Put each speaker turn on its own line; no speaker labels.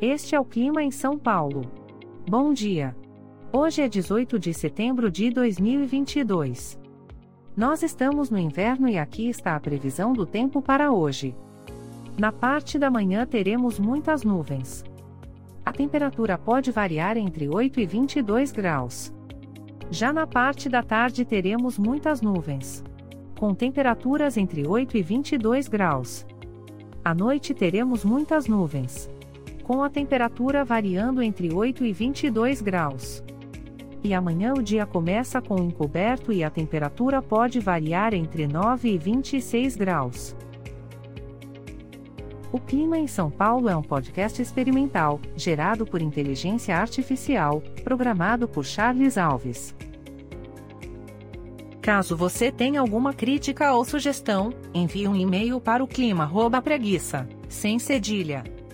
Este é o clima em São Paulo. Bom dia. Hoje é 18 de setembro de 2022. Nós estamos no inverno e aqui está a previsão do tempo para hoje. Na parte da manhã teremos muitas nuvens. A temperatura pode variar entre 8 e 22 graus. Já na parte da tarde teremos muitas nuvens. Com temperaturas entre 8 e 22 graus. À noite teremos muitas nuvens com a temperatura variando entre 8 e 22 graus. E amanhã o dia começa com encoberto e a temperatura pode variar entre 9 e 26 graus. O Clima em São Paulo é um podcast experimental, gerado por inteligência artificial, programado por Charles Alves. Caso você tenha alguma crítica ou sugestão, envie um e-mail para o clima@preguiça, sem cedilha